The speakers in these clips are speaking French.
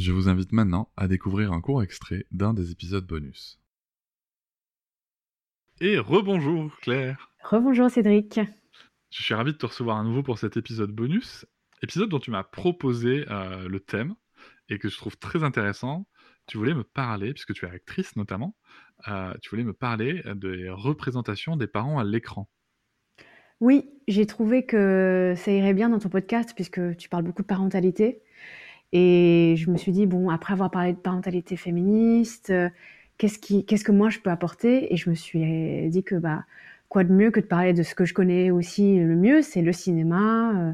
Je vous invite maintenant à découvrir un court extrait d'un des épisodes bonus. Et rebonjour Claire Rebonjour Cédric. Je suis ravi de te recevoir à nouveau pour cet épisode bonus, épisode dont tu m'as proposé euh, le thème et que je trouve très intéressant. Tu voulais me parler, puisque tu es actrice notamment, euh, tu voulais me parler des représentations des parents à l'écran. Oui, j'ai trouvé que ça irait bien dans ton podcast puisque tu parles beaucoup de parentalité. Et je me suis dit, bon, après avoir parlé de parentalité féministe, euh, qu'est-ce, qui, qu'est-ce que moi je peux apporter? Et je me suis dit que bah, quoi de mieux que de parler de ce que je connais aussi le mieux, c'est le cinéma euh,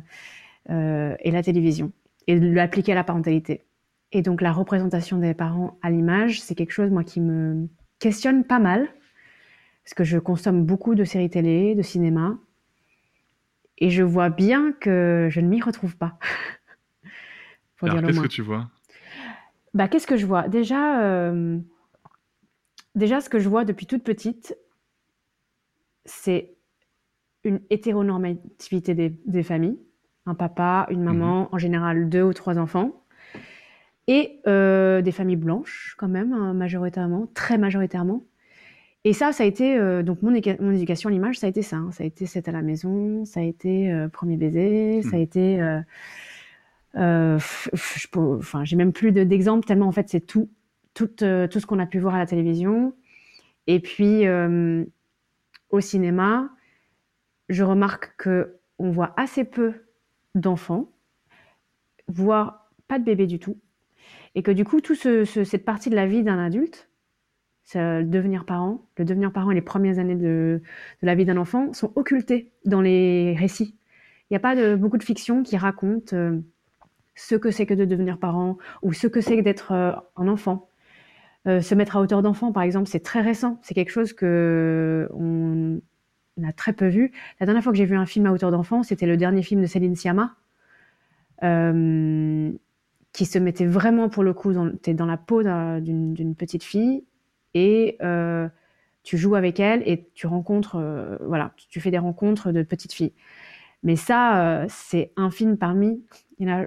euh, et la télévision, et de l'appliquer à la parentalité. Et donc la représentation des parents à l'image, c'est quelque chose moi qui me questionne pas mal, parce que je consomme beaucoup de séries télé, de cinéma, et je vois bien que je ne m'y retrouve pas. Alors qu'est-ce que tu vois? Bah, Qu'est-ce que je vois? Déjà, euh, déjà, ce que je vois depuis toute petite, c'est une hétéronormativité des, familles. Un papa, une maman, mhm. en général deux ou trois enfants. Et euh, des familles blanches, quand même, hein, majoritairement, très majoritairement. Et ça, ça a été, euh, donc mon, mon éducation à l'image, ça a été ça. Hein. Ça a été c'est à la maison, ça a été euh, premier baiser, ça a hmm. été. enfin, j'ai même plus d'exemples, tellement en fait, c'est tout, tout, tout ce qu'on a pu voir à la télévision. Et puis, au cinéma, je remarque que on voit assez peu d'enfants, voire pas de bébés du tout, et que du coup, toute ce, cette partie de la vie d'un adulte, le devenir parent, le devenir parent et les premières années de, la vie d'un enfant sont occultés dans les récits. Il n'y a pas beaucoup de fiction qui raconte euh, ce que c'est que de devenir parent ou ce que c'est d'être euh, un enfant. Euh, se mettre à hauteur d'enfant, par exemple, c'est très récent. C'est quelque chose que on, a très peu vu. La dernière fois que j'ai vu un film à hauteur d'enfant, c'était le dernier film de Céline Sciamma, euh, qui se mettait vraiment pour le coup, es dans la peau d'une petite fille et tu joues avec elle et tu rencontres, voilà, tu fais des rencontres de petites filles. Mais ça, c'est un film parmi, il a